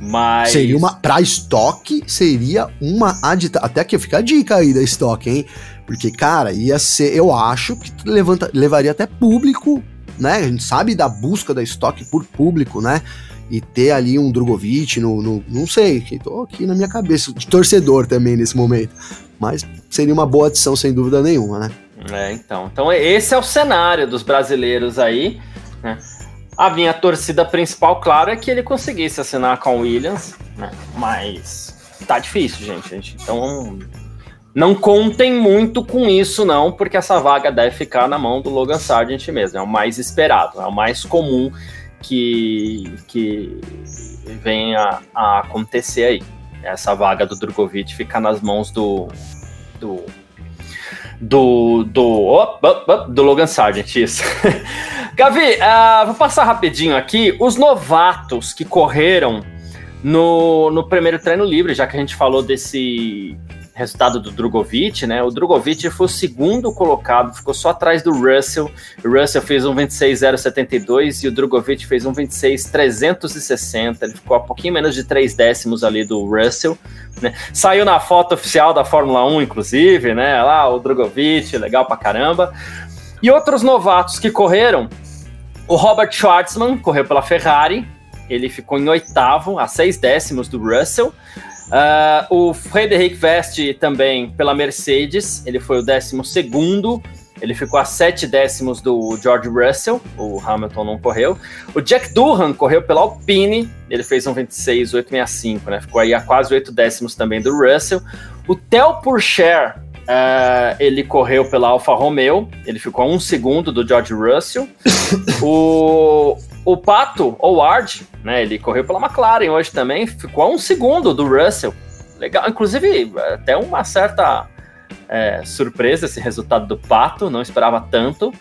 Mas... Seria uma... Pra estoque, seria uma adita... Até que fica a dica aí da estoque, hein? Porque, cara, ia ser... Eu acho que levanta... levaria até público, né? A gente sabe da busca da estoque por público, né? e ter ali um Drogovic no, no, não sei, que tô aqui na minha cabeça, de torcedor também nesse momento. Mas seria uma boa adição, sem dúvida nenhuma, né? É, então. Então, esse é o cenário dos brasileiros aí. Né? A minha torcida principal, claro, é que ele conseguisse assinar com o Williams, né? Mas tá difícil, gente, gente. Então, não contem muito com isso, não, porque essa vaga deve ficar na mão do Logan Sargent mesmo. É o mais esperado, é o mais comum que, que venha a acontecer aí essa vaga do Drogovic fica nas mãos do, do, do, do, oh, oh, oh, do Logan Sargent, isso. Gavi, uh, vou passar rapidinho aqui os novatos que correram no, no primeiro treino livre, já que a gente falou desse resultado do Drogovic, né? O Drogovic foi o segundo colocado, ficou só atrás do Russell. O Russell fez um 26,072 e o Drogovic fez um 26,360. Ele ficou a pouquinho menos de 3 décimos ali do Russell. Né? Saiu na foto oficial da Fórmula 1, inclusive, né? Lá o Drogovic, legal pra caramba. E outros novatos que correram, o Robert Schwartzman correu pela Ferrari, ele ficou em oitavo, a seis décimos do Russell. Uh, o Frederic Vest também pela Mercedes, ele foi o décimo segundo, ele ficou a sete décimos do George Russell, o Hamilton não correu. O Jack Durham correu pela Alpine, ele fez um 26,865, né? Ficou aí a quase oito décimos também do Russell. O Theo Pourchaire, uh, ele correu pela Alfa Romeo, ele ficou a um segundo do George Russell. o, o Pato Howard, né? Ele correu pela McLaren hoje também, ficou a um segundo do Russell. Legal, inclusive até uma certa é, surpresa esse resultado do Pato, não esperava tanto.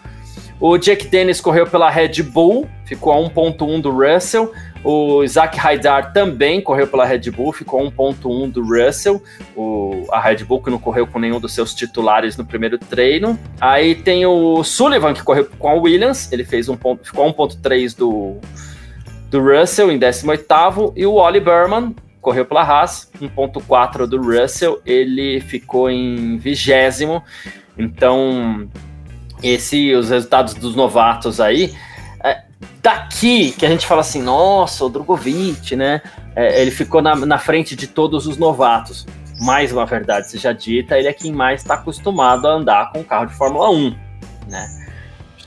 O Jack Dennis correu pela Red Bull, ficou a 1.1 do Russell. O Isaac Haidar também correu pela Red Bull, ficou a 1.1 do Russell. O, a Red Bull que não correu com nenhum dos seus titulares no primeiro treino. Aí tem o Sullivan que correu com a Williams, ele fez um ponto, ficou a 1.3 do, do Russell em 18º. E o Oli Berman correu pela Haas, 1.4 do Russell, ele ficou em vigésimo. Então, esse, os resultados dos novatos aí daqui que a gente fala assim, nossa, o Drogovic, né? É, ele ficou na, na frente de todos os novatos. Mais uma verdade seja dita, ele é quem mais está acostumado a andar com o carro de Fórmula 1, né?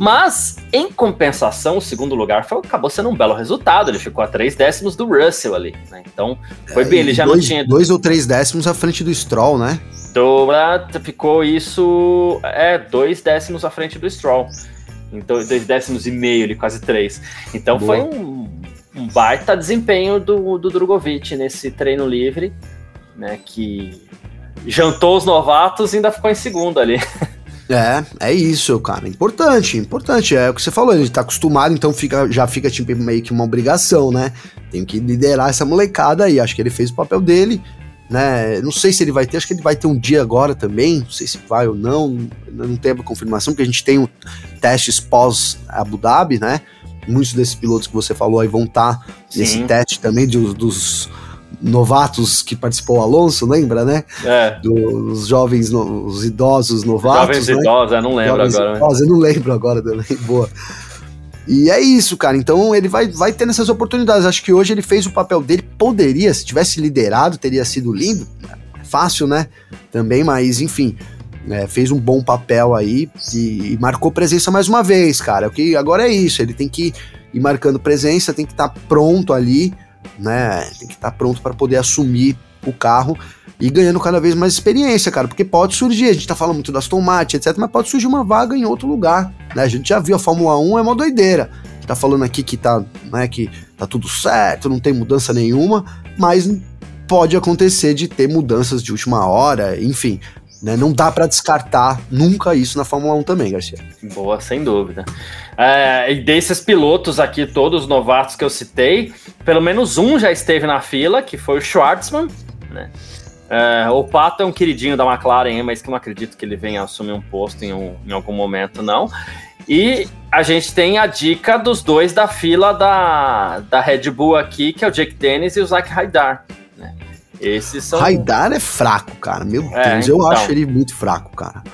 Mas, em compensação, o segundo lugar foi, acabou sendo um belo resultado. Ele ficou a três décimos do Russell ali, né? Então, foi é, bem, ele já dois, não tinha. Dois ou três décimos à frente do Stroll, né? Então, ficou isso. É, dois décimos à frente do Stroll. Então, dois décimos e meio, ali, quase três. Então Boa. foi um, um, baita desempenho do, do Drogovic nesse treino livre, né? Que jantou os novatos e ainda ficou em segundo ali. É, é isso, cara. Importante, importante. É o que você falou, ele tá acostumado, então fica, já fica tipo meio que uma obrigação, né? Tem que liderar essa molecada aí. Acho que ele fez o papel dele né? Não sei se ele vai ter, acho que ele vai ter um dia agora também, não sei se vai ou não, não tem a confirmação, porque a gente tem um testes pós Abu Dhabi, né? Muitos desses pilotos que você falou aí vão estar tá nesse teste também de, dos novatos que participou o Alonso, lembra, né? É. Dos jovens, os idosos novatos. Jovens né? idosos, eu não lembro jovens agora. Idosos, eu não lembro agora também, boa. E é isso, cara. Então ele vai, vai tendo essas oportunidades. Acho que hoje ele fez o papel dele. Poderia, se tivesse liderado, teria sido lindo. Fácil, né? Também, mas enfim. É, fez um bom papel aí e, e, marcou presença mais uma vez, cara. O que agora é isso. Ele tem que ir marcando presença, tem que estar tá pronto ali, né? Tem que estar tá pronto para poder assumir o carro e ganhando cada vez mais experiência, cara, porque pode surgir, a gente tá falando muito das tomates, etc, mas pode surgir uma vaga em outro lugar, né? A gente já viu a Fórmula 1 é uma doideira. Tá falando aqui que tá, né, que tá tudo certo, não tem mudança nenhuma, mas pode acontecer de ter mudanças de última hora, enfim. Né, não dá para descartar nunca isso na Fórmula 1 também, Garcia. Boa, sem dúvida. É, e desses pilotos aqui, todos os novatos que eu citei, pelo menos um já esteve na fila, que foi o Schwartzman, né? É, o Pato é um queridinho da McLaren, mas que não acredito que ele venha assumir um posto em, um, em algum momento, não. E a gente tem a dica dos dois da fila da, da Red Bull aqui, que é o Jake Dennis e o Zach Haidar. Né? Esses são. Haidar é fraco, cara. Meu é, Deus, eu então. acho ele muito fraco, cara.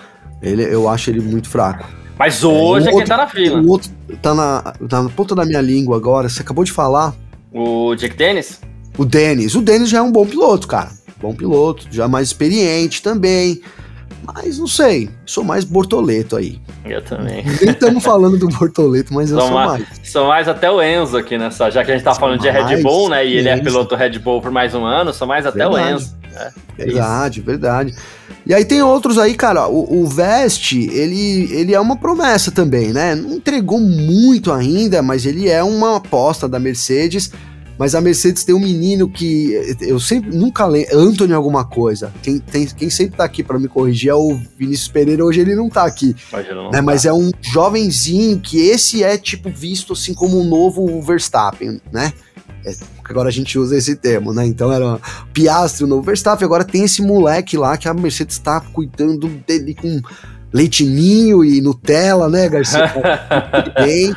Ele, eu acho ele muito fraco. Mas hoje é, um é quem tá na fila. O outro tá na, tá na ponta da minha língua agora. Você acabou de falar. O Jake Dennis? O Dennis. O Dennis já é um bom piloto, cara bom piloto, já mais experiente também. Mas não sei, sou mais Bortoleto aí. Eu também. Nem estamos falando do Bortoleto, mas eu sou, sou mais. Sou mais até o Enzo aqui nessa. Já que a gente tá sou falando de Red Bull, né? E Enzo. ele é piloto Red Bull por mais um ano, sou mais até verdade. o Enzo. É, verdade, isso. verdade. E aí tem outros aí, cara. O, o Vest, ele, ele é uma promessa também, né? Não entregou muito ainda, mas ele é uma aposta da Mercedes mas a Mercedes tem um menino que eu sempre nunca lembro, Anthony alguma coisa. Quem, tem, quem sempre tá aqui para me corrigir é o Vinícius Pereira, hoje ele não tá aqui. Não né? tá. Mas é um jovenzinho que esse é tipo visto assim como um novo Verstappen, né? É, agora a gente usa esse termo, né? Então era Piastri, o novo Verstappen, agora tem esse moleque lá que a Mercedes tá cuidando dele com leitinho e Nutella, né, Garcia? bem.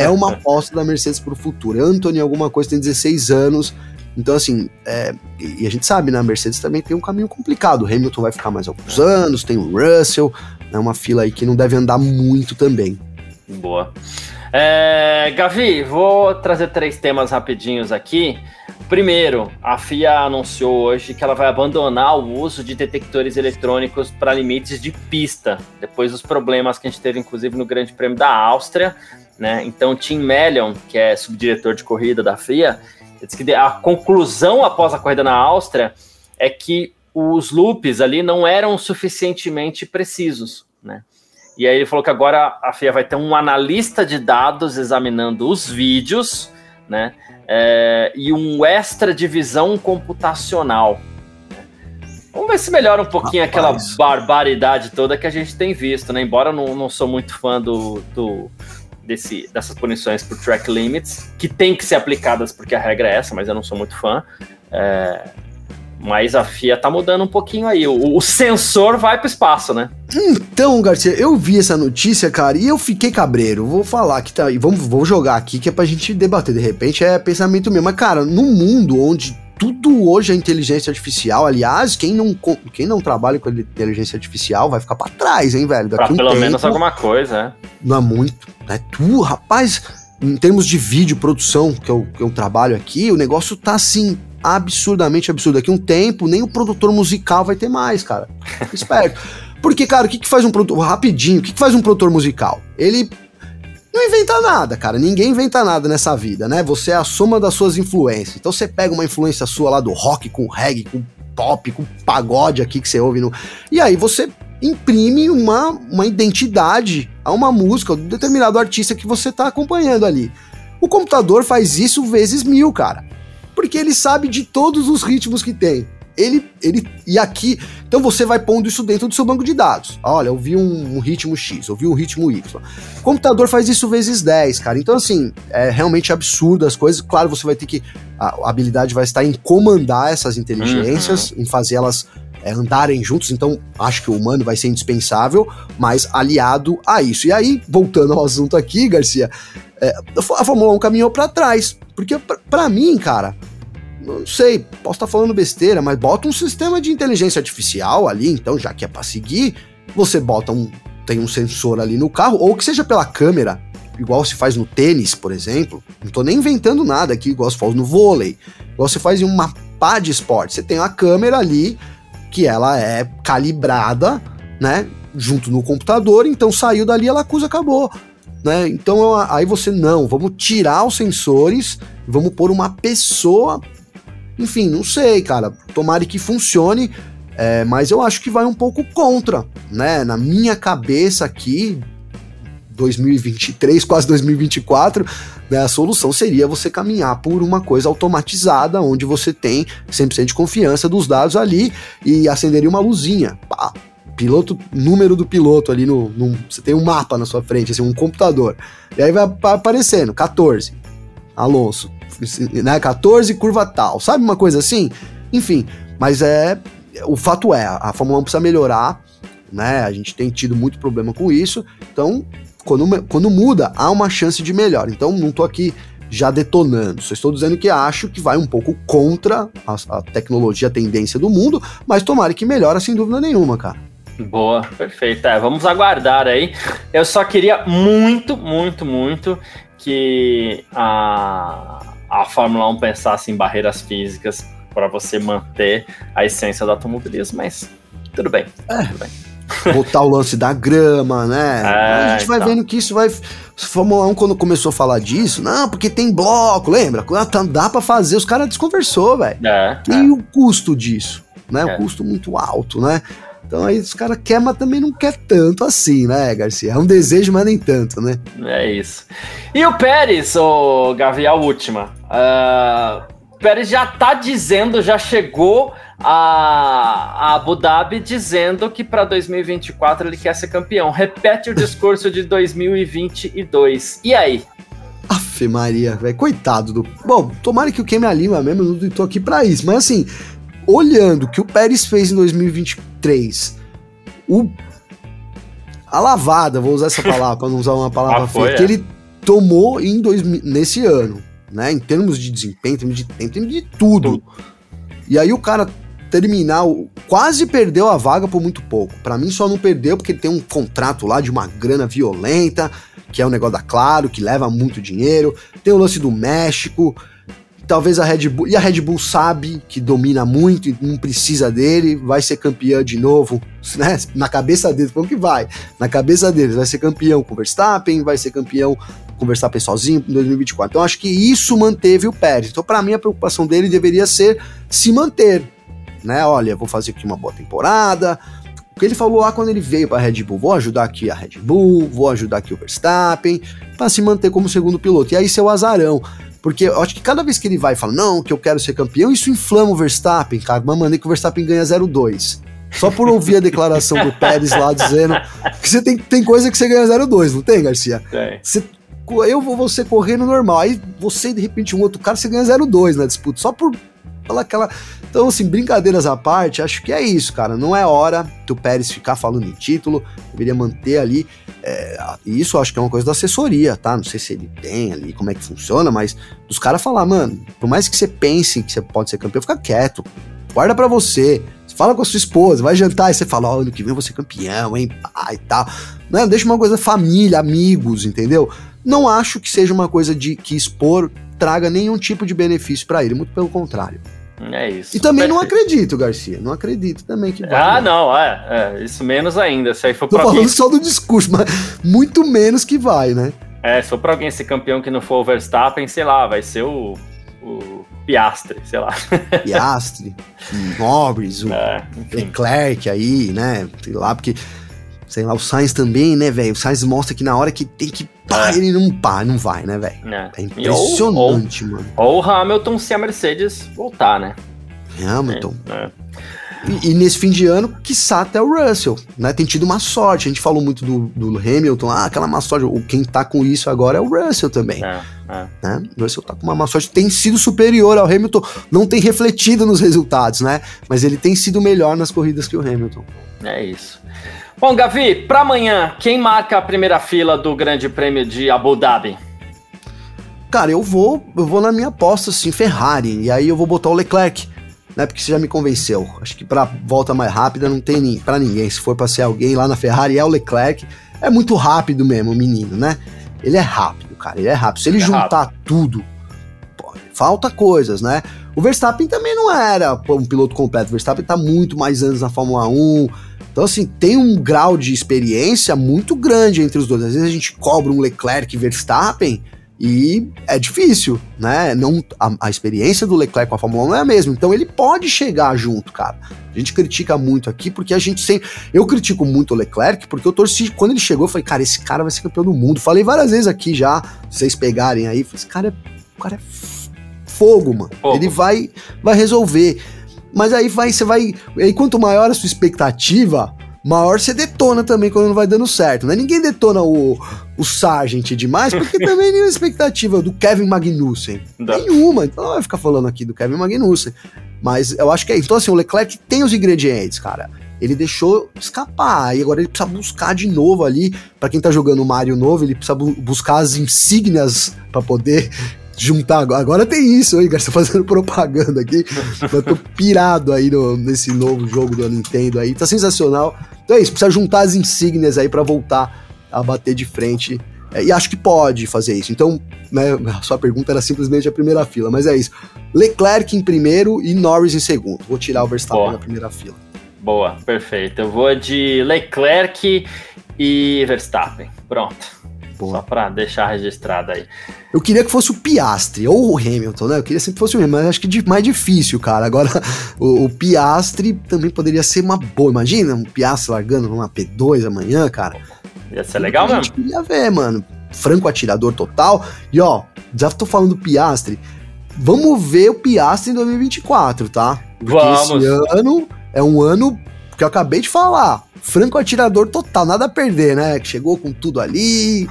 É uma aposta da Mercedes para o futuro. Anthony, alguma coisa, tem 16 anos. Então, assim, é, e a gente sabe, né? A Mercedes também tem um caminho complicado. O Hamilton vai ficar mais alguns anos, tem o Russell, é né, uma fila aí que não deve andar muito também. Boa. É, Gavi, vou trazer três temas rapidinhos aqui. Primeiro, a FIA anunciou hoje que ela vai abandonar o uso de detectores eletrônicos para limites de pista, depois dos problemas que a gente teve, inclusive, no Grande Prêmio da Áustria. Né? Então, Tim Mellion, que é subdiretor de corrida da FIA, disse que a conclusão após a corrida na Áustria é que os loops ali não eram suficientemente precisos. Né? E aí ele falou que agora a FIA vai ter um analista de dados examinando os vídeos, né? É, e um extra divisão computacional. Vamos ver se melhora um pouquinho Rapaz. aquela barbaridade toda que a gente tem visto, né? Embora eu não, não sou muito fã do, do desse, dessas punições por track limits, que tem que ser aplicadas porque a regra é essa, mas eu não sou muito fã. É, mas a FIA tá mudando um pouquinho aí. O, o sensor vai pro espaço, né? Então, Garcia, eu vi essa notícia, cara, e eu fiquei cabreiro. Vou falar que tá. E vamos, vou jogar aqui que é pra gente debater. De repente é pensamento meu. Mas, cara, no mundo onde tudo hoje é inteligência artificial. Aliás, quem não, quem não trabalha com inteligência artificial vai ficar para trás, hein, velho? Daqui pra um pelo tempo, menos alguma coisa, é. Não é muito. É tu, rapaz, em termos de vídeo, produção, que eu, que eu trabalho aqui, o negócio tá assim, absurdamente absurdo. Daqui um tempo, nem o produtor musical vai ter mais, cara. Esperto. Porque, cara, o que, que faz um produtor. Rapidinho, o que, que faz um produtor musical? Ele não inventa nada, cara. Ninguém inventa nada nessa vida, né? Você é a soma das suas influências. Então você pega uma influência sua lá do rock com reggae, com pop, com pagode aqui que você ouve no. E aí você imprime uma, uma identidade a uma música, a um determinado artista que você tá acompanhando ali. O computador faz isso vezes mil, cara porque ele sabe de todos os ritmos que tem. Ele, ele, e aqui, então você vai pondo isso dentro do seu banco de dados. Olha, eu vi um, um ritmo X, eu vi um ritmo Y. O computador faz isso vezes 10, cara. Então, assim, é realmente absurdo as coisas. Claro, você vai ter que. A, habilidade vai estar em comandar essas inteligências, uhum. em fazer elas é, andarem juntos, então acho que o humano vai ser indispensável, mas aliado a isso. E aí, voltando ao assunto aqui, Garcia, é, a Fórmula 1 caminhou para trás, porque para mim, cara, não sei, posso estar tá falando besteira, mas bota um sistema de inteligência artificial ali, então, já que é para seguir, você bota um tem um sensor ali no carro, ou que seja pela câmera, igual se faz no tênis, por exemplo. Não tô nem inventando nada aqui, igual se faz no vôlei, igual se faz em uma pá de esporte. Você tem uma câmera ali que ela é calibrada, né, junto no computador, então saiu dali, ela acusa, acabou. Né? Então aí você não, vamos tirar os sensores, vamos pôr uma pessoa enfim, não sei, cara. Tomara que funcione, é, mas eu acho que vai um pouco contra, né? Na minha cabeça aqui, 2023, quase 2024, né, a solução seria você caminhar por uma coisa automatizada, onde você tem 100% de confiança dos dados ali e acenderia uma luzinha. Pá, piloto, número do piloto ali no, no, Você tem um mapa na sua frente, assim, um computador. E aí vai aparecendo, 14. Alonso, né, 14, curva tal, sabe uma coisa assim? Enfim, mas é, o fato é, a Fórmula 1 precisa melhorar, né, a gente tem tido muito problema com isso, então, quando, quando muda, há uma chance de melhor, então não tô aqui já detonando, só estou dizendo que acho que vai um pouco contra a, a tecnologia, a tendência do mundo, mas tomara que melhora sem dúvida nenhuma, cara. Boa, perfeito. É, vamos aguardar aí. Eu só queria muito, muito, muito que a, a Fórmula 1 pensasse em barreiras físicas para você manter a essência do automobilismo, mas tudo bem. É. Tudo bem. Botar o lance da grama, né? É, a gente vai então. vendo que isso vai. Fórmula 1, quando começou a falar disso, não, porque tem bloco, lembra? Tá, dá para fazer, os caras desconversou, velho. É, e é. o custo disso? Né? O é. custo muito alto, né? Então aí os caras querem, mas também não quer tanto assim, né, Garcia? É um desejo, mas nem tanto, né? É isso. E o Pérez, o Gavi, a última. Uh, o Pérez já tá dizendo, já chegou a, a Abu Dhabi dizendo que para 2024 ele quer ser campeão. Repete o discurso de 2022. E aí? Afe Maria, velho, coitado do. Bom, tomara que o Kemi Lima mesmo, eu não tô aqui pra isso, mas assim, olhando o que o Pérez fez em 2023, o a lavada, vou usar essa palavra para não usar uma palavra ah, feia, é. que ele tomou em dois, nesse ano, né? Em termos de desempenho, em termos de tempo, em termos de tudo. tudo. E aí o cara terminar, quase perdeu a vaga por muito pouco. Para mim só não perdeu porque ele tem um contrato lá de uma grana violenta, que é um negócio da Claro, que leva muito dinheiro. Tem o lance do México, talvez a Red Bull. E a Red Bull sabe que domina muito e não precisa dele, vai ser campeã de novo, né? Na cabeça deles, como que vai? Na cabeça deles, vai ser campeão com Verstappen, vai ser campeão com Verstappen sozinho em 2024. Então acho que isso manteve o Pérez. Então, para mim, a preocupação dele deveria ser se manter, né? Olha, vou fazer aqui uma boa temporada. O que ele falou lá quando ele veio para a Red Bull, vou ajudar aqui a Red Bull, vou ajudar aqui o Verstappen, para se manter como segundo piloto. E aí seu azarão. Porque eu acho que cada vez que ele vai e fala, não, que eu quero ser campeão, isso inflama o Verstappen, cara. Uma maneira que o Verstappen ganha 0-2. Só por ouvir a declaração do Pérez lá dizendo que você tem, tem coisa que você ganha 0-2, não tem, Garcia? Tem. Você, eu vou você correndo normal. Aí você, de repente, um outro cara, você ganha 0-2 na disputa. Só por falar aquela. Então, assim, brincadeiras à parte, acho que é isso, cara. Não é hora do Pérez ficar falando em título, deveria manter ali. É, isso acho que é uma coisa da assessoria, tá? Não sei se ele tem ali, como é que funciona, mas dos caras falar, mano, por mais que você pense que você pode ser campeão, fica quieto. Guarda para você. Fala com a sua esposa, vai jantar e você fala, ano que vem ser campeão, hein, pai e tal. Não, deixa uma coisa família, amigos, entendeu? Não acho que seja uma coisa de que expor traga nenhum tipo de benefício para ele, muito pelo contrário. É isso. E também Perfeito. não acredito, Garcia. Não acredito também que vai. Ah, não, é, é, Isso menos ainda. Se aí for Tô falando alguém... só do discurso, mas muito menos que vai, né? É, se for pra alguém ser campeão que não for o Verstappen, sei lá, vai ser o, o Piastre, sei lá. Piastre, Norris, o é, Leclerc aí, né? Sei lá, porque sei lá, o Sainz também, né, velho? O Sainz mostra que na hora que tem que pá, é. ele não pá, não vai, né, velho? É. é. impressionante, ou, mano. Ou o Hamilton se a Mercedes voltar, né? Hamilton. É. E, e, nesse fim de ano, quiçá até o Russell, né? Tem tido uma sorte. A gente falou muito do, do Hamilton, ah, aquela má sorte. Quem tá com isso agora é o Russell também. É, é. Né? O Russell tá com uma má sorte, tem sido superior ao Hamilton, não tem refletido nos resultados, né? Mas ele tem sido melhor nas corridas que o Hamilton. É isso. Bom, Gavi, para amanhã, quem marca a primeira fila do Grande Prêmio de Abu Dhabi? Cara, eu vou, eu vou na minha aposta, assim, Ferrari. E aí eu vou botar o Leclerc, né? Porque você já me convenceu. Acho que para volta mais rápida não tem para ninguém. Se for para ser alguém lá na Ferrari, é o Leclerc. É muito rápido mesmo, o menino, né? Ele é rápido, cara. Ele é rápido. Se ele, ele é juntar rápido. tudo, pô, falta coisas, né? O Verstappen também não era um piloto completo. O Verstappen tá muito mais anos na Fórmula 1 então, assim, tem um grau de experiência muito grande entre os dois. Às vezes a gente cobra um Leclerc Verstappen e é difícil, né? Não, a, a, experiência do Leclerc com a Fórmula 1 não é a mesma. Então ele pode chegar junto, cara. A gente critica muito aqui porque a gente sempre. Eu critico muito o Leclerc porque eu torci. Quando ele chegou, eu falei, cara, esse cara vai ser campeão do mundo. Falei várias vezes aqui já, vocês pegarem aí. Falei, esse cara é, o cara é fogo, mano. Fogo. Ele vai, vai resolver. Mas aí vai, você vai. E quanto maior a sua expectativa, maior você detona também quando não vai dando certo, né? Ninguém detona o, o Sargent demais, porque também nenhuma expectativa do Kevin Magnussen. Não. Nenhuma. Então não vai ficar falando aqui do Kevin Magnussen. Mas eu acho que é. Então, assim, o Leclerc tem os ingredientes, cara. Ele deixou escapar, e agora ele precisa buscar de novo ali. para quem tá jogando o Mario novo, ele precisa bu buscar as insígnias para poder juntar. Agora tem isso aí, cara. Você fazendo propaganda aqui. eu tô pirado aí no, nesse novo jogo da Nintendo aí. Tá sensacional. Então é isso, precisa juntar as insígnias aí para voltar a bater de frente. É, e acho que pode fazer isso. Então, né, a sua pergunta era simplesmente a primeira fila, mas é isso. Leclerc em primeiro e Norris em segundo. Vou tirar o Verstappen Boa. na primeira fila. Boa, perfeito. Eu vou de Leclerc e Verstappen. Pronto. Boa. Só pra deixar registrado aí. Eu queria que fosse o Piastre ou o Hamilton, né? Eu queria sempre que fosse o Hamilton, mas acho que mais difícil, cara. Agora, o, o Piastre também poderia ser uma boa. Imagina um Piastre largando numa P2 amanhã, cara. Ia ser legal mesmo. A gente queria ver, mano. Franco atirador total. E ó, já tô falando do Piastre. Vamos ver o Piastre em 2024, tá? Porque Vamos. esse ano é um ano que eu acabei de falar. Franco atirador total, nada a perder, né? Chegou com tudo ali,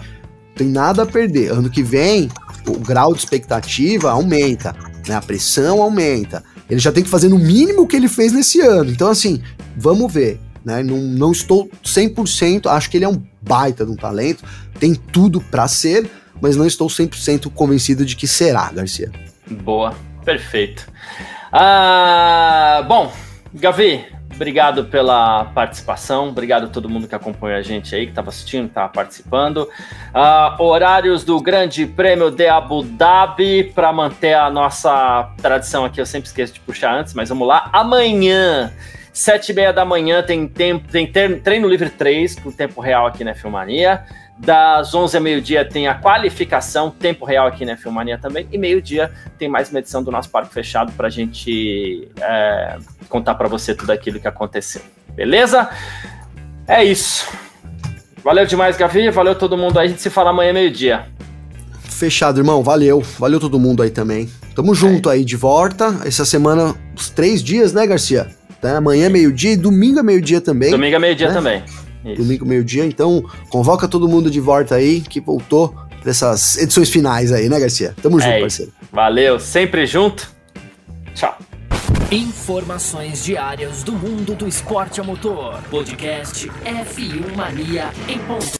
tem nada a perder. Ano que vem, o grau de expectativa aumenta, né? A pressão aumenta. Ele já tem que fazer no mínimo o que ele fez nesse ano. Então, assim, vamos ver. Né? Não, não estou 100%, acho que ele é um baita de um talento, tem tudo para ser, mas não estou 100% convencido de que será, Garcia. Boa, perfeito. Ah, bom, Gavi, obrigado pela participação, obrigado a todo mundo que acompanha a gente aí, que estava assistindo, estava participando. Uh, horários do Grande Prêmio de Abu Dhabi, para manter a nossa tradição aqui, eu sempre esqueço de puxar antes, mas vamos lá. Amanhã, sete e meia da manhã, tem, tempo, tem treino livre 3, com tempo real aqui na Filmania. Das 11 a meio-dia tem a qualificação, tempo real aqui na Filmania também. E meio-dia tem mais uma edição do nosso Parque Fechado para a gente é, contar para você tudo aquilo que aconteceu. Beleza? É isso. Valeu demais, Gavi. Valeu todo mundo aí. A gente se fala amanhã meio-dia. Fechado, irmão. Valeu. Valeu todo mundo aí também. Tamo junto é. aí de volta. Essa semana, os três dias, né, Garcia? Tá? Amanhã, meio-dia e domingo, meio-dia também. Domingo, meio-dia né? também. Isso. Domingo, meio-dia. Então, convoca todo mundo de volta aí que voltou dessas edições finais aí, né, Garcia? Tamo junto, é parceiro. Valeu, sempre junto. Tchau. Informações diárias do mundo do esporte a motor. Podcast F1 Mania em ponto.